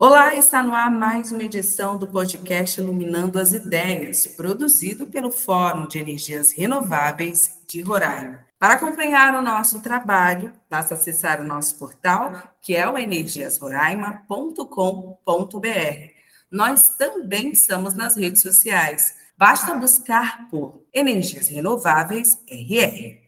Olá, está no ar mais uma edição do podcast Iluminando as Ideias, produzido pelo Fórum de Energias Renováveis de Roraima. Para acompanhar o nosso trabalho, basta acessar o nosso portal, que é o energiasroraima.com.br. Nós também estamos nas redes sociais. Basta buscar por Energias Renováveis RR.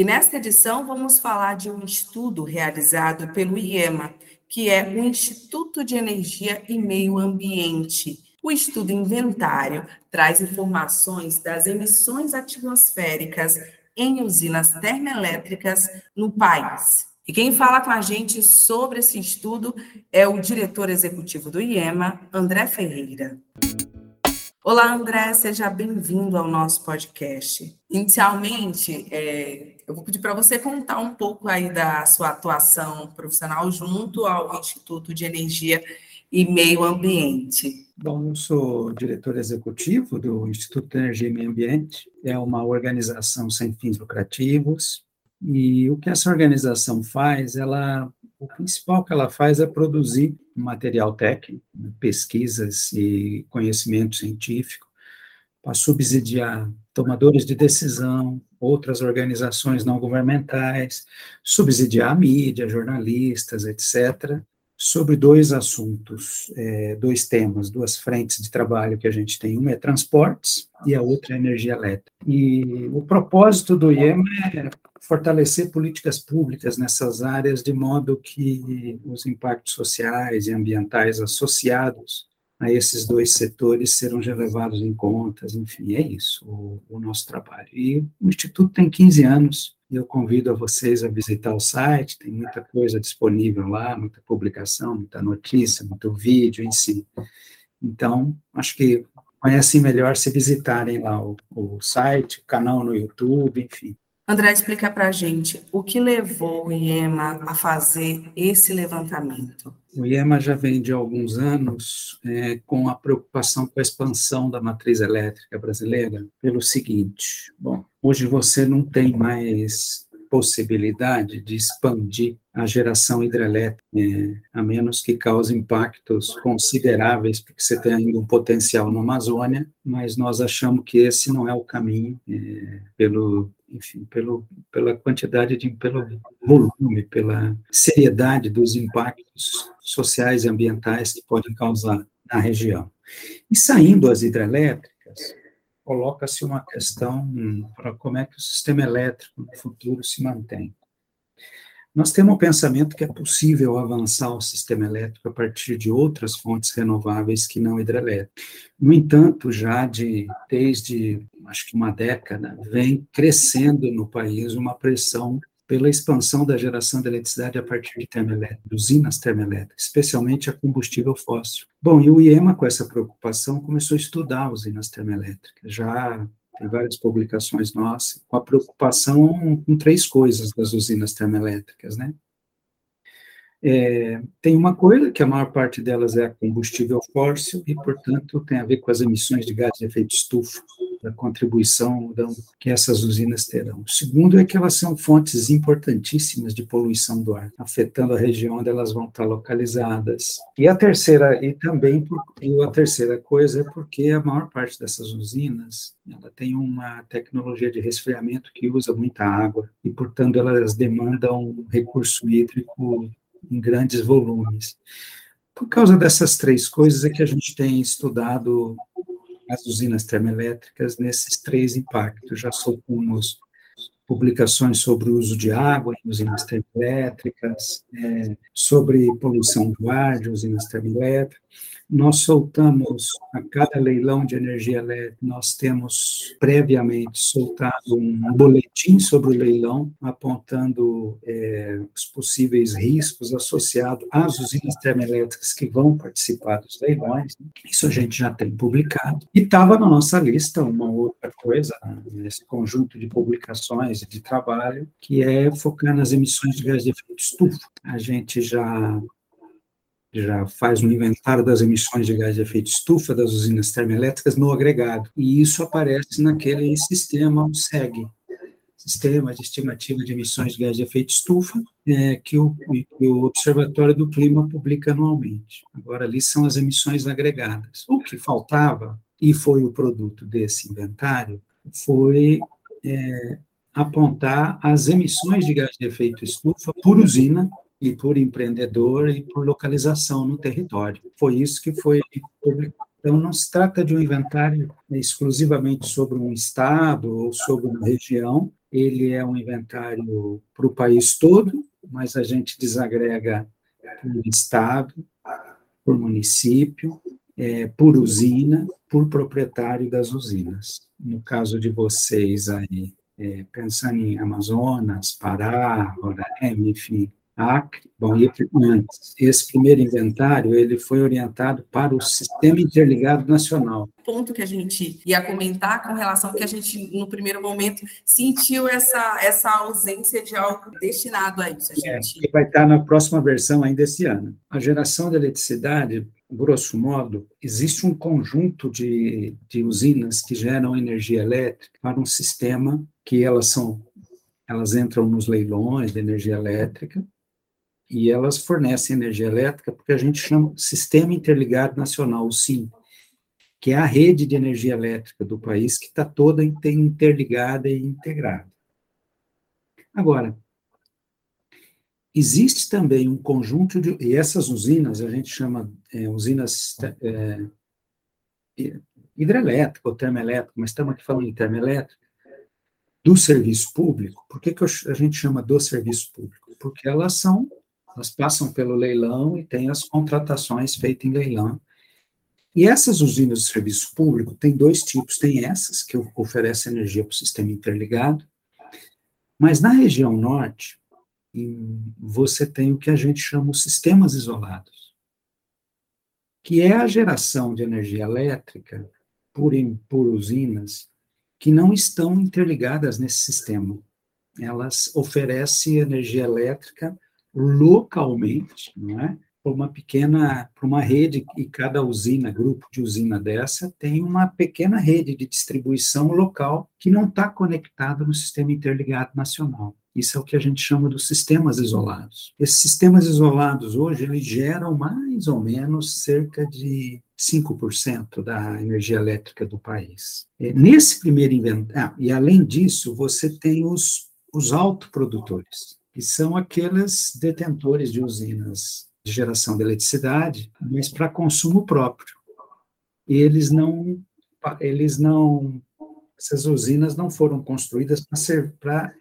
E nesta edição vamos falar de um estudo realizado pelo IEMA, que é o Instituto de Energia e Meio Ambiente. O estudo inventário traz informações das emissões atmosféricas em usinas termoelétricas no país. E quem fala com a gente sobre esse estudo é o diretor executivo do IEMA, André Ferreira. Olá, André, seja bem-vindo ao nosso podcast. Inicialmente, é, eu vou pedir para você contar um pouco aí da sua atuação profissional junto ao Instituto de Energia e Meio Ambiente. Bom, eu sou diretor executivo do Instituto de Energia e Meio Ambiente. É uma organização sem fins lucrativos. E o que essa organização faz, ela o principal que ela faz é produzir material técnico, pesquisas e conhecimento científico para subsidiar tomadores de decisão, outras organizações não governamentais, subsidiar a mídia, jornalistas, etc., sobre dois assuntos, é, dois temas, duas frentes de trabalho que a gente tem. Uma é transportes e a outra é energia elétrica. E o propósito do IEM é fortalecer políticas públicas nessas áreas de modo que os impactos sociais e ambientais associados a esses dois setores serão levados em conta, enfim, é isso o, o nosso trabalho. E o Instituto tem 15 anos, e eu convido a vocês a visitar o site, tem muita coisa disponível lá, muita publicação, muita notícia, muito vídeo em si. Então, acho que conhecem melhor se visitarem lá o, o site, o canal no YouTube, enfim. André, explica para a gente o que levou o IEMA a fazer esse levantamento. O IEMA já vem de alguns anos é, com a preocupação com a expansão da matriz elétrica brasileira pelo seguinte: bom, hoje você não tem mais possibilidade de expandir a geração hidrelétrica, é, a menos que cause impactos consideráveis, porque você tem ainda um potencial na Amazônia, mas nós achamos que esse não é o caminho, é, pelo enfim, pelo, pela quantidade de, pelo volume, pela seriedade dos impactos sociais e ambientais que podem causar na região. E saindo as hidrelétricas, coloca-se uma questão para como é que o sistema elétrico no futuro se mantém. Nós temos um pensamento que é possível avançar o sistema elétrico a partir de outras fontes renováveis que não hidrelétrica. No entanto, já de desde acho que uma década vem crescendo no país uma pressão pela expansão da geração de eletricidade a partir de termoelétricas, usinas termoelétricas, especialmente a combustível fóssil. Bom, e o IEMA, com essa preocupação, começou a estudar usinas termoelétricas. Já tem várias publicações nossas, com a preocupação com três coisas das usinas termoelétricas, né? É, tem uma coisa que a maior parte delas é combustível fóssil e, portanto, tem a ver com as emissões de gás de efeito estufa, da contribuição que essas usinas terão. O segundo é que elas são fontes importantíssimas de poluição do ar, afetando a região onde elas vão estar localizadas. E a terceira, e também e a terceira coisa é porque a maior parte dessas usinas ela tem uma tecnologia de resfriamento que usa muita água e, portanto, elas demandam recurso hídrico em grandes volumes. Por causa dessas três coisas é que a gente tem estudado as usinas termoelétricas nesses três impactos. Já soltamos publicações sobre o uso de água em usinas termoelétricas, é, sobre poluição do ar de usinas termoelétricas, nós soltamos a cada leilão de energia elétrica, nós temos previamente soltado um boletim sobre o leilão, apontando é, os possíveis riscos associados às usinas termoelétricas que vão participar dos leilões. Isso a gente já tem publicado. E estava na nossa lista uma outra coisa, nesse conjunto de publicações de trabalho, que é focar nas emissões de gás de efeito estufa. A gente já já faz um inventário das emissões de gás de efeito estufa das usinas termoelétricas no agregado, e isso aparece naquele sistema SEG, sistema de estimativa de emissões de gás de efeito estufa, é, que, o, que o Observatório do Clima publica anualmente. Agora, ali são as emissões agregadas. O que faltava, e foi o produto desse inventário, foi é, apontar as emissões de gás de efeito estufa por usina e por empreendedor e por localização no território. Foi isso que foi publicado então, não se trata de um inventário exclusivamente sobre um estado ou sobre uma região, ele é um inventário para o país todo, mas a gente desagrega por estado, por município, é, por usina, por proprietário das usinas. No caso de vocês aí, é, pensando em Amazonas, Pará, Roraima, enfim, Acre. Bom, e antes, esse primeiro inventário ele foi orientado para o Sistema Interligado Nacional. Ponto que a gente ia comentar com relação que a gente, no primeiro momento, sentiu essa, essa ausência de algo destinado a isso. A é, gente... É, que vai estar na próxima versão ainda esse ano. A geração de eletricidade, grosso modo, existe um conjunto de, de usinas que geram energia elétrica para um sistema que elas são elas entram nos leilões de energia elétrica e elas fornecem energia elétrica porque a gente chama Sistema Interligado Nacional, o SIM, que é a rede de energia elétrica do país que está toda interligada e integrada. Agora, existe também um conjunto de. E essas usinas, a gente chama é, usinas é, hidrelétrica ou termoelétrica, mas estamos aqui falando de termoelétrica, do serviço público. Por que, que a gente chama do serviço público? Porque elas são elas passam pelo leilão e tem as contratações feitas em leilão. E essas usinas de serviço público tem dois tipos. Tem essas que oferecem energia para o sistema interligado, mas na região norte você tem o que a gente chama os sistemas isolados, que é a geração de energia elétrica por, por usinas que não estão interligadas nesse sistema. Elas oferecem energia elétrica localmente, não é? Para uma pequena, para uma rede, e cada usina, grupo de usina dessa, tem uma pequena rede de distribuição local que não está conectada no sistema interligado nacional. Isso é o que a gente chama dos sistemas isolados. Esses sistemas isolados hoje eles geram mais ou menos cerca de 5% da energia elétrica do país. É, nesse primeiro inventário, ah, e além disso, você tem os, os autoprodutores que são aqueles detentores de usinas de geração de eletricidade, mas para consumo próprio. Eles não, eles não, essas usinas não foram construídas para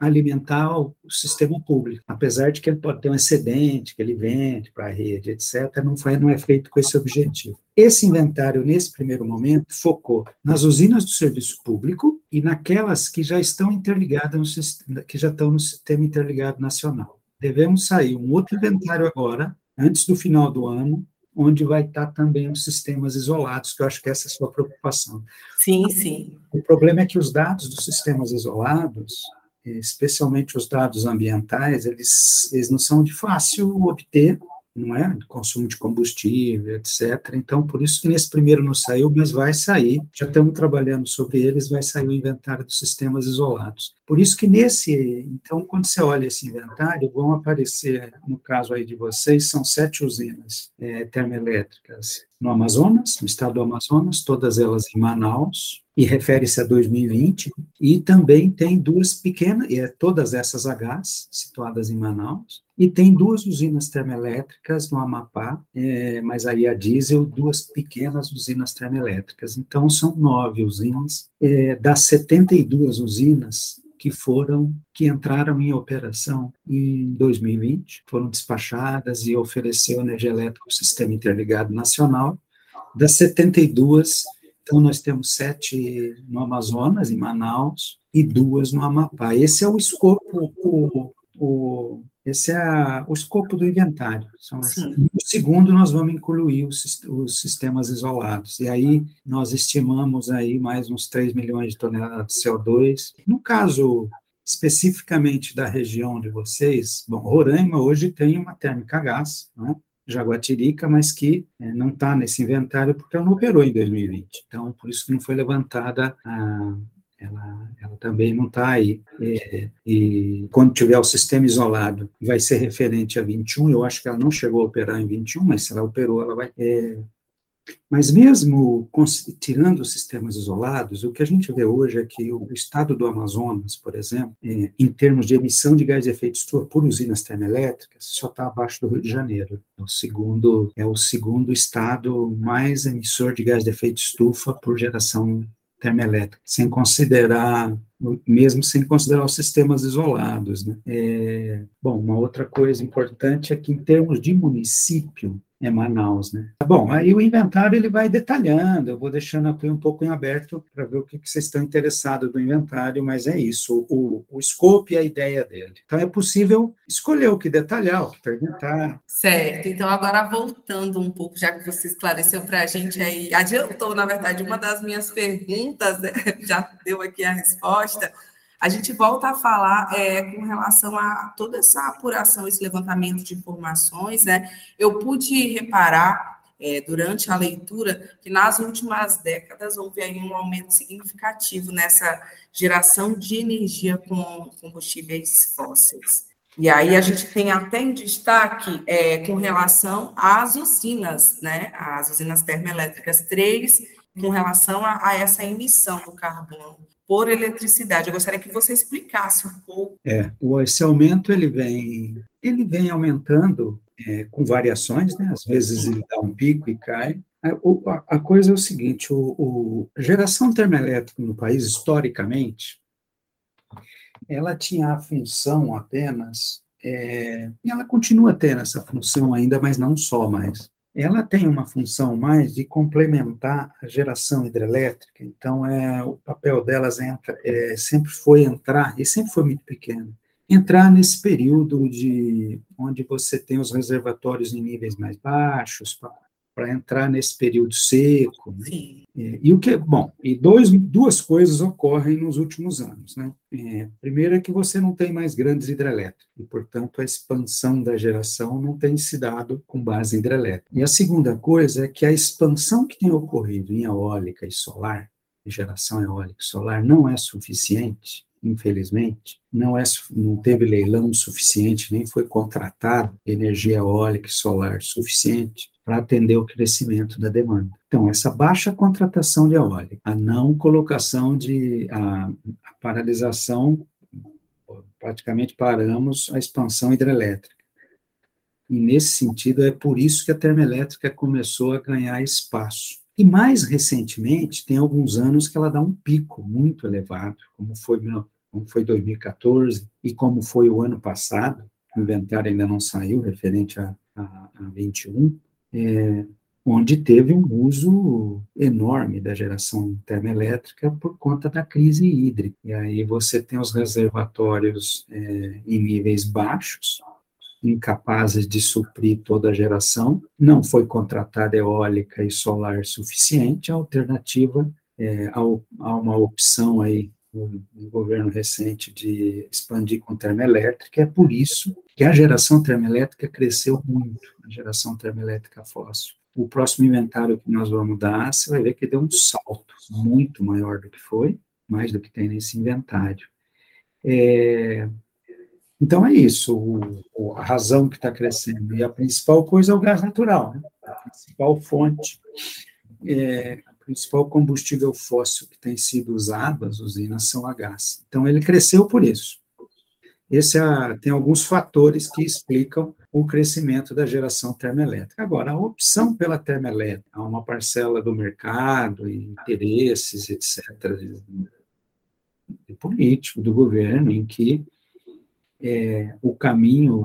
alimentar o, sistema público, apesar de que ele pode ter um excedente que ele vende para a rede, etc., não, foi, não é feito com esse objetivo. Esse inventário, nesse primeiro momento, focou nas usinas do serviço público e naquelas que já estão interligadas, no, que já estão no sistema interligado nacional. Devemos sair um outro inventário agora, antes do final do ano, onde vai estar também os sistemas isolados, que eu acho que essa é a sua preocupação. Sim, sim. O problema é que os dados dos sistemas isolados, especialmente os dados ambientais, eles, eles não são de fácil obter não é? Consumo de combustível, etc. Então, por isso que nesse primeiro não saiu, mas vai sair. Já estamos trabalhando sobre eles, vai sair o inventário dos sistemas isolados. Por isso que nesse, então, quando você olha esse inventário, vão aparecer, no caso aí de vocês, são sete usinas é, termoelétricas no Amazonas, no estado do Amazonas, todas elas em Manaus, e refere-se a 2020, e também tem duas pequenas, e é todas essas Hs situadas em Manaus, e tem duas usinas termoelétricas no Amapá, é, mas aí a diesel, duas pequenas usinas termoelétricas. Então, são nove usinas. É, das 72 usinas que foram, que entraram em operação em 2020, foram despachadas e ofereceu energia elétrica para o Sistema Interligado Nacional. Das 72, então nós temos sete no Amazonas, em Manaus, e duas no Amapá. Esse é o escopo, o, o esse é a, o escopo do inventário. No segundo, nós vamos incluir os, os, sistemas isolados. E aí, nós estimamos aí mais uns 3 milhões de toneladas de CO2. No caso, especificamente da região de vocês, bom, Roraima hoje tem uma térmica a gás, né? Jaguatirica, mas que é, não está nesse inventário porque ela não operou em 2020. Então, por isso que não foi levantada a, ela, ela também não está aí. É, e quando tiver o sistema isolado, vai ser referente a 21. Eu acho que ela não chegou a operar em 21, mas se ela operou, ela vai. É, mas mesmo tirando os sistemas isolados, o que a gente vê hoje é que o estado do Amazonas, por exemplo, em termos de emissão de gás de efeito estufa por usinas termoelétricas, só está abaixo do Rio de Janeiro. É o segundo é o segundo estado mais emissor de gás de efeito estufa por geração termoelétrica, sem considerar, mesmo sem considerar os sistemas isolados. Né? É, bom, uma outra coisa importante é que, em termos de município, é Manaus, né? Tá bom, aí o inventário ele vai detalhando, eu vou deixando aqui um pouco em aberto para ver o que, que, vocês estão interessados do inventário, mas é isso, o, o scope e a ideia dele. Então é possível escolher o que detalhar, o que perguntar. Certo, então agora voltando um pouco, já que você esclareceu para a gente aí, adiantou, na verdade, uma das minhas perguntas, né? já deu aqui a resposta, a gente volta a falar é, com relação a toda essa apuração, esse levantamento de informações, né? Eu pude reparar é, durante a leitura que nas últimas décadas houve aí um aumento significativo nessa geração de energia com combustíveis fósseis. E aí a gente tem até em destaque é, com relação às usinas, né? As usinas termoelétricas 3, com relação a, a essa emissão do carbono por eletricidade. Eu gostaria que você explicasse um pouco. É, esse aumento ele vem, ele vem aumentando é, com variações, né? Às vezes ele dá um pico e cai. A, a coisa é o seguinte: o, a geração termoelétrica no país, historicamente, ela tinha a função apenas, é, e ela continua tendo essa função ainda, mas não só mais, ela tem uma função mais de complementar a geração hidrelétrica, então é, o papel delas entra, é, sempre foi entrar, e sempre foi muito pequeno, entrar nesse período de onde você tem os reservatórios em níveis mais baixos, para entrar nesse período seco. Né? É, e o que, bom, e dois, duas coisas ocorrem nos últimos anos, né? É, primeiro é que você não tem mais grandes hidrelétricas, e, portanto, a expansão da geração não tem se dado com base hidrelétrica. E a segunda coisa é que a expansão que tem ocorrido em eólica e solar, geração eólica e solar, não é suficiente infelizmente, não, é, não teve leilão suficiente, nem foi contratado energia eólica e solar suficiente para atender o crescimento da demanda. Então, essa baixa contratação de eólica, a não colocação de, a, a paralisação, praticamente paramos a expansão hidrelétrica. E, nesse sentido, é por isso que a termoelétrica começou a ganhar espaço. E, mais recentemente, tem alguns anos que ela dá um pico muito elevado, como foi, como foi 2014 e como foi o ano passado, o inventário ainda não saiu, referente a, a, a 21, é, onde teve um uso enorme da geração termoelétrica por conta da crise hídrica. E aí você tem os reservatórios é, em níveis baixos, incapazes de suprir toda a geração, não foi contratada eólica e solar suficiente, a alternativa é, há uma opção aí no, governo recente de expandir com termoelétrica, é por isso que a geração termoelétrica cresceu muito, a geração termoelétrica fóssil. O próximo inventário que nós vamos dar, você vai ver que deu um salto muito maior do que foi, mais do que tem nesse inventário. É, então é isso, o, a razão que está crescendo. E a principal coisa é o gás natural, né? a principal fonte é, principal combustível fóssil que tem sido usado, as usinas, são a gás. Então, ele cresceu por isso. Esse é, tem alguns fatores que explicam o crescimento da geração termoelétrica. Agora, a opção pela termoelétrica, há uma parcela do mercado, interesses, etc., político, do governo, em que é, o caminho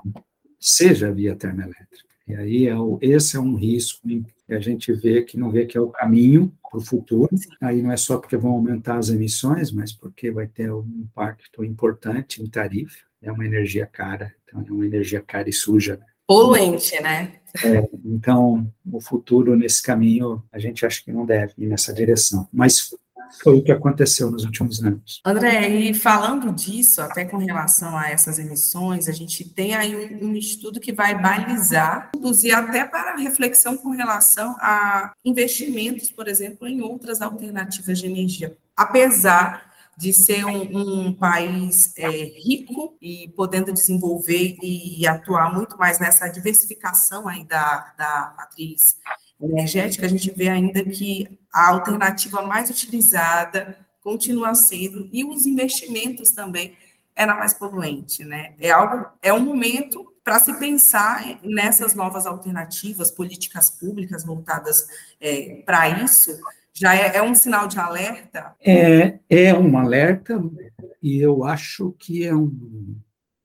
seja via termoelétrica. E aí, é o, esse é um risco que a gente vê que não vê que é o caminho para o futuro. Aí não é só porque vão aumentar as emissões, mas porque vai ter um impacto importante em tarifa. É uma energia cara, então é uma energia cara e suja. Poluente, né? É, então, o futuro nesse caminho, a gente acha que não deve ir nessa direção. Mas foi o que aconteceu nos últimos anos. André, e falando disso, até com relação a essas emissões, a gente tem aí um, um estudo que vai balizar, induzir até para reflexão com relação a investimentos, por exemplo, em outras alternativas de energia. Apesar de ser um, um país é, rico e podendo desenvolver e atuar muito mais nessa diversificação aí da, da matriz energética, a gente vê ainda que a alternativa mais utilizada continua sendo, e os investimentos também é na mais poluente, né? É algo, é um momento para se pensar nessas novas alternativas, políticas públicas voltadas é, para isso, já é, é, um sinal de alerta? É, é um alerta, e eu acho que é um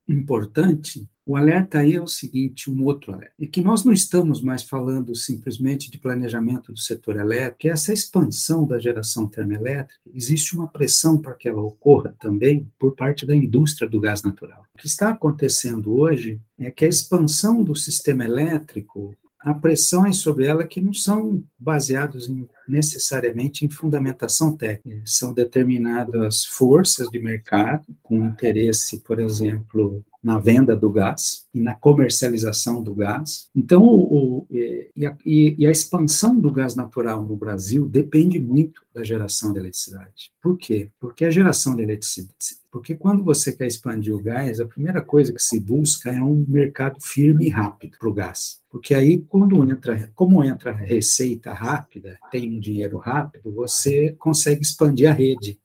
importante o alerta aí é o seguinte, um outro alerta, é que nós não estamos mais falando simplesmente de planejamento do setor elétrico, que essa expansão da geração termoelétrica, existe uma pressão para que ela ocorra também por parte da indústria do gás natural. O que está acontecendo hoje é que a expansão do sistema elétrico há pressões sobre ela que não são baseados em, necessariamente em fundamentação técnica, são determinadas forças de mercado com interesse, por exemplo, na venda do gás e na comercialização do gás. Então, o, o, e, a, e, a, expansão do gás natural no Brasil depende muito da geração de eletricidade. Por quê? Porque a geração de eletricidade. Porque quando você quer expandir o gás, a primeira coisa que se busca é um mercado firme e rápido para o gás. Porque aí, quando entra, como entra receita rápida, tem um dinheiro rápido, você consegue expandir a rede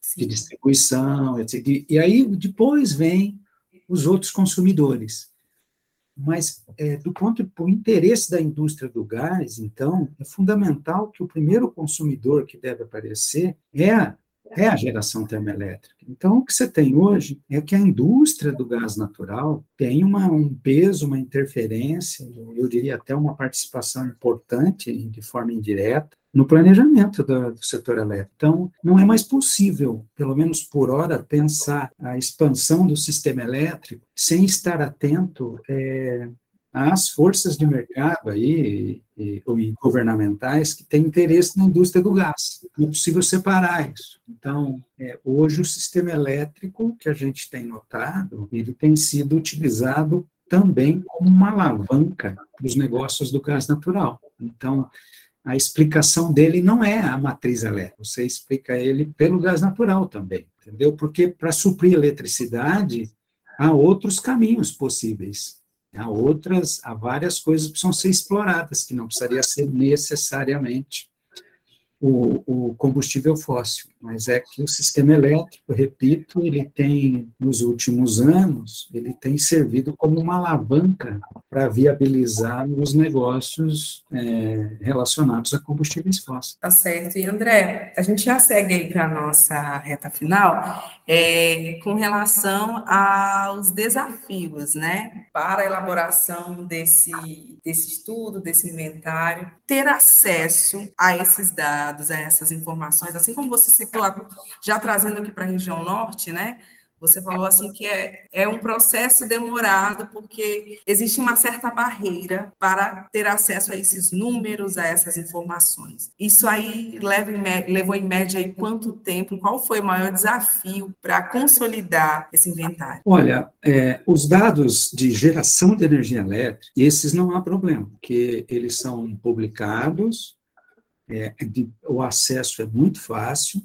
Sim. de distribuição, etc. E aí depois vem os outros consumidores. Mas, é, do ponto do interesse da indústria do gás, então, é fundamental que o primeiro consumidor que deve aparecer é é a geração termoelétrica. Então, o que você tem hoje é que a indústria do gás natural tem uma, um peso, uma interferência, eu diria até uma participação importante, de forma indireta, no planejamento do, do, setor elétrico. Então, não é mais possível, pelo menos por hora, pensar a expansão do sistema elétrico sem estar atento é, às forças de mercado aí, e, e, governamentais que têm interesse na indústria do gás. Não é possível separar isso. Então, é, hoje o sistema elétrico que a gente tem notado, ele tem sido utilizado também como uma alavanca para os negócios do gás natural. Então, a explicação dele não é a matriz elétrica, você explica ele pelo gás natural também, entendeu? Porque para suprir eletricidade, há outros caminhos possíveis, há outras, há várias coisas que precisam ser exploradas, que não precisaria ser necessariamente o, o, combustível fóssil, mas é que o sistema elétrico, repito, ele tem, nos últimos anos, ele tem servido como uma alavanca para viabilizar os negócios é, relacionados a combustíveis fósseis. Tá certo. E, André, a gente já segue aí para a nossa reta final, é, com relação aos desafios, né, para a elaboração desse, desse estudo, desse inventário, ter acesso a esses dados, a essas informações, assim como você citou, já trazendo aqui para a região norte, né, você falou assim que é, é um processo demorado, porque existe uma certa barreira para ter acesso a esses números, a essas informações. Isso aí leva em, levou em média aí quanto tempo? Qual foi o maior desafio para consolidar esse inventário? Olha, é, os dados de geração de energia elétrica, esses não há problema, porque eles são publicados, é, de, o acesso é muito fácil,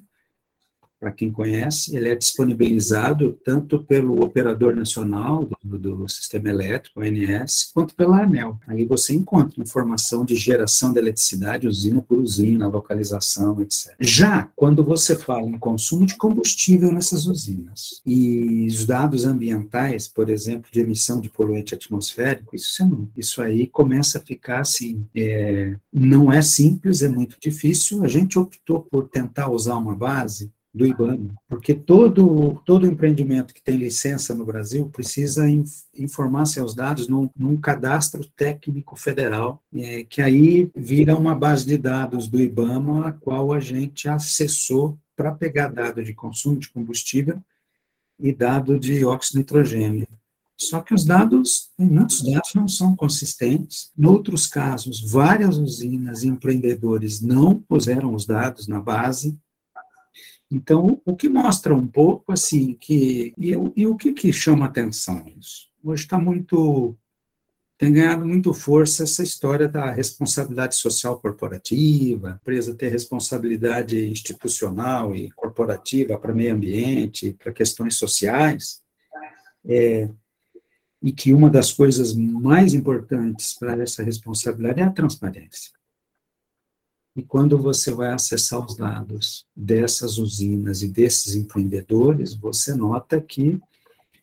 para quem conhece, ele é disponibilizado tanto pelo operador nacional do, do, sistema elétrico, ONS, quanto pela ANEL. Aí você encontra informação de geração de eletricidade, usina por usina, localização, etc. Já quando você fala em consumo de combustível nessas usinas e os dados ambientais, por exemplo, de emissão de poluente atmosférico, isso, não, isso aí começa a ficar assim, é, não é simples, é muito difícil. A gente optou por tentar usar uma base do IBAMA, porque todo, todo empreendimento que tem licença no Brasil precisa informar seus dados num, num cadastro técnico federal, é, que aí vira uma base de dados do IBAMA, a qual a gente acessou para pegar dado de consumo de combustível e dado de óxido nitrogênio. Só que os dados, muitos dados não são consistentes. Em outros casos, várias usinas e empreendedores não puseram os dados na base, então, o que mostra um pouco, assim, que... E, e o que, que chama atenção isso? Hoje está muito tem ganhado muito força essa história da responsabilidade social corporativa, empresa ter responsabilidade institucional e corporativa para meio ambiente, para questões sociais, é, e que uma das coisas mais importantes para essa responsabilidade é a transparência. E quando você vai acessar os dados dessas usinas e desses empreendedores, você nota que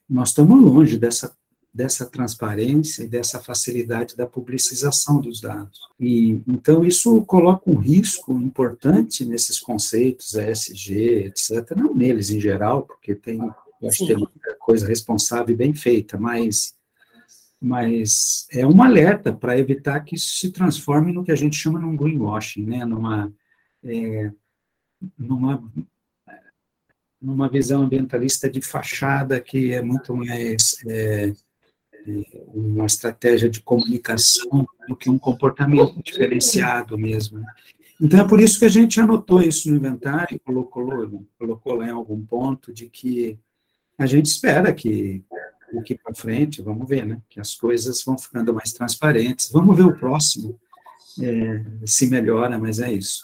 nós estamos longe dessa dessa transparência e dessa facilidade da publicização dos dados. E então isso coloca um risco importante nesses conceitos ESG, etc. Não neles em geral, porque tem acho que tem muita coisa responsável e bem feita, mas mas é um alerta para evitar que isso se transforme no que a gente chama de um greenwashing, né? Numa é, numa numa visão ambientalista de fachada que é muito mais é, uma estratégia de comunicação do que um comportamento diferenciado mesmo. Então, é por isso que a gente anotou isso no inventário e colocou, colocou lá em algum ponto de que a gente espera que daqui para frente, vamos ver, né, que as coisas vão ficando mais transparentes. Vamos ver o próximo é, se melhora, mas é isso.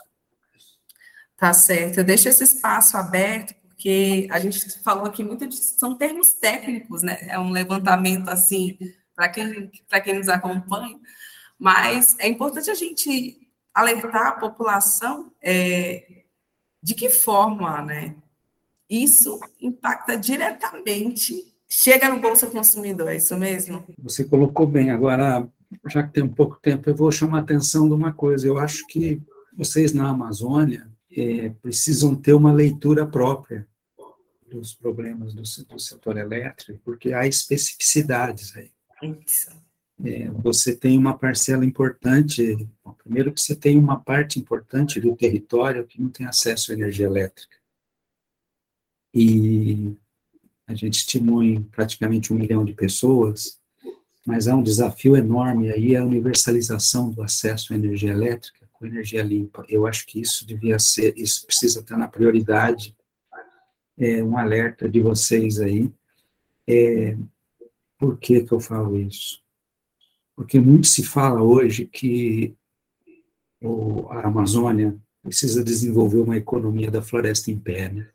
Tá certo. Eu deixo esse espaço aberto porque a gente falou aqui muito de, são termos técnicos, né? É um levantamento assim para quem para quem nos acompanha, mas é importante a gente alertar a população é, de que forma, né? Isso impacta diretamente, chega no bolso do consumidor, é isso mesmo? Você colocou bem. Agora, já que tem um pouco tempo, eu vou chamar a atenção de uma coisa. Eu acho que vocês na Amazônia é, precisam ter uma leitura própria dos problemas do, do setor elétrico, porque há especificidades aí. É, você tem uma parcela importante, bom, primeiro que você tem uma parte importante do território que não tem acesso à energia elétrica. E a gente estimou em praticamente um milhão de pessoas, mas há um desafio enorme aí, a universalização do acesso à energia elétrica com energia limpa. Eu acho que isso devia ser, isso precisa estar na prioridade é, um alerta de vocês aí. É, por que, que eu falo isso? Porque muito se fala hoje que o, a Amazônia precisa desenvolver uma economia da floresta em pé, né?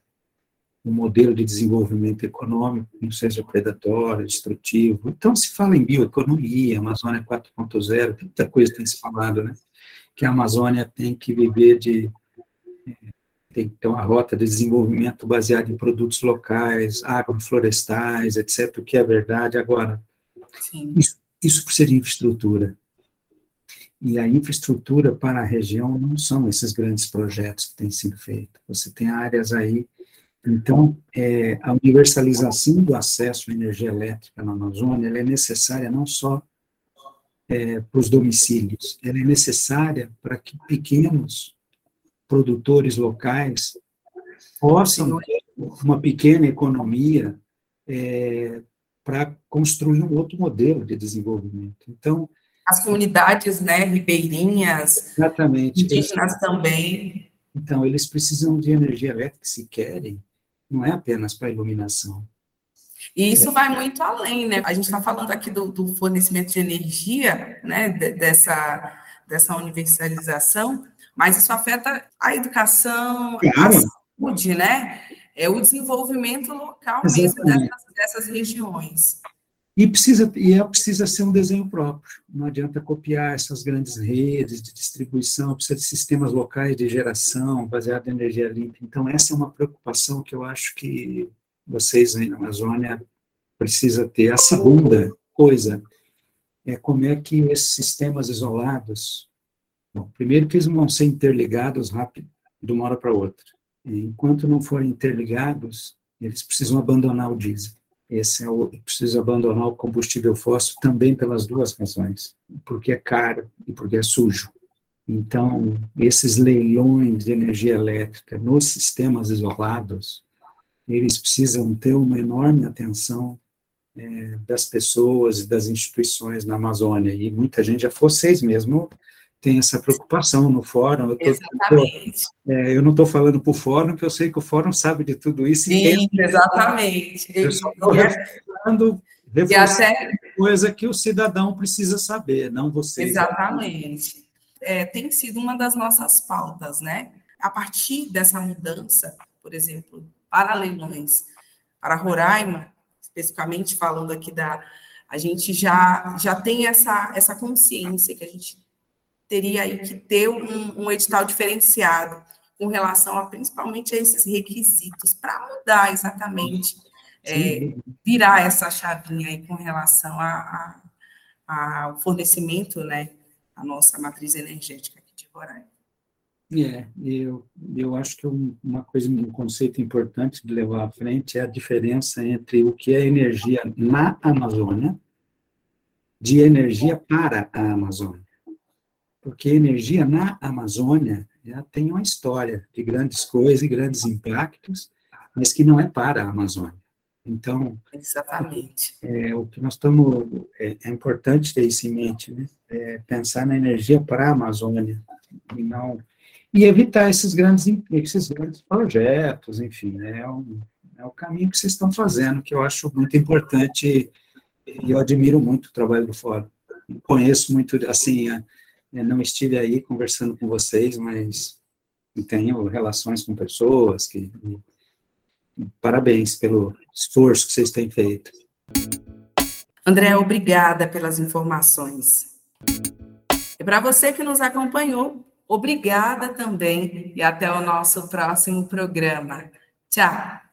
Um modelo de desenvolvimento econômico que não seja predatório, destrutivo. Então, se fala em bioeconomia, Amazônia 4.0, muita coisa tem se falado, né? Que a Amazônia tem que viver de tem que ter uma rota de desenvolvimento baseada em produtos locais, agroflorestais, etc., o que é verdade. Agora, isso, isso precisa de infraestrutura. E a infraestrutura para a região não são esses grandes projetos que têm sido feitos. Você tem áreas aí. Então, é, a universalização do acesso à energia elétrica na Amazônia é necessária não só é, para os domicílios, ela é necessária para que pequenos produtores locais possam ter uma pequena economia é, para construir um outro modelo de desenvolvimento. Então, as comunidades, né, ribeirinhas, indígenas eles, também. Então, eles precisam de energia elétrica se querem, não é apenas para iluminação. E isso é. vai muito além, né? A gente está falando aqui do, do, fornecimento de energia, né, dessa, dessa universalização, mas isso afeta a educação, claro. a saúde, né? É o desenvolvimento local Exatamente. mesmo dessas, dessas, regiões. E precisa, e é, precisa ser um desenho próprio. Não adianta copiar essas grandes redes de distribuição, precisa de sistemas locais de geração baseado em energia limpa. Então, essa é uma preocupação que eu acho que vocês aí na Amazônia precisa ter. A segunda coisa é como é que esses sistemas isolados Bom, primeiro que eles vão ser interligados rápido, de uma hora para outra. E enquanto não forem interligados, eles precisam abandonar o diesel. Esse é o precisa abandonar o combustível fóssil também pelas duas razões, porque é caro e porque é sujo. Então, esses leilões de energia elétrica nos sistemas isolados, eles precisam ter uma enorme atenção é, das pessoas e das instituições na Amazônia. E muita gente, já vocês mesmo tem essa preocupação no fórum. Eu, tô, exatamente. é, eu não estou falando para o fórum, porque eu sei que o fórum sabe de tudo isso. Sim, exatamente. Eu só estou reforçando e até coisa que o cidadão precisa saber, não você. Exatamente. É, tem sido uma das nossas pautas, né? A partir dessa mudança, por exemplo, para leilões, para Roraima, especificamente falando aqui da, a gente já já tem essa essa consciência que a gente teria aí que ter um, um edital diferenciado com relação a principalmente a esses requisitos para mudar exatamente é, virar essa chavinha aí com relação a, a, ao fornecimento, né, a nossa matriz energética aqui de Roraima. É, eu, eu acho que uma coisa, um conceito importante de levar à frente é a diferença entre o que é energia na Amazônia de energia para a Amazônia. Porque energia na Amazônia já tem uma história de grandes coisas e grandes impactos, mas que não é para a Amazônia. Então, exatamente. É, o que nós estamos é, é, importante ter isso em mente, né? É pensar na energia para a Amazônia e não e evitar esses grandes esses grandes projetos, enfim, né? é, um, é o caminho que vocês estão fazendo que eu acho muito importante e eu admiro muito o trabalho do Fórum. Conheço muito, assim, não estive aí conversando com vocês, mas tenho relações com pessoas que parabéns pelo esforço que vocês têm feito. André, obrigada pelas informações. E para você que nos acompanhou, obrigada também e até o nosso próximo programa. Tchau!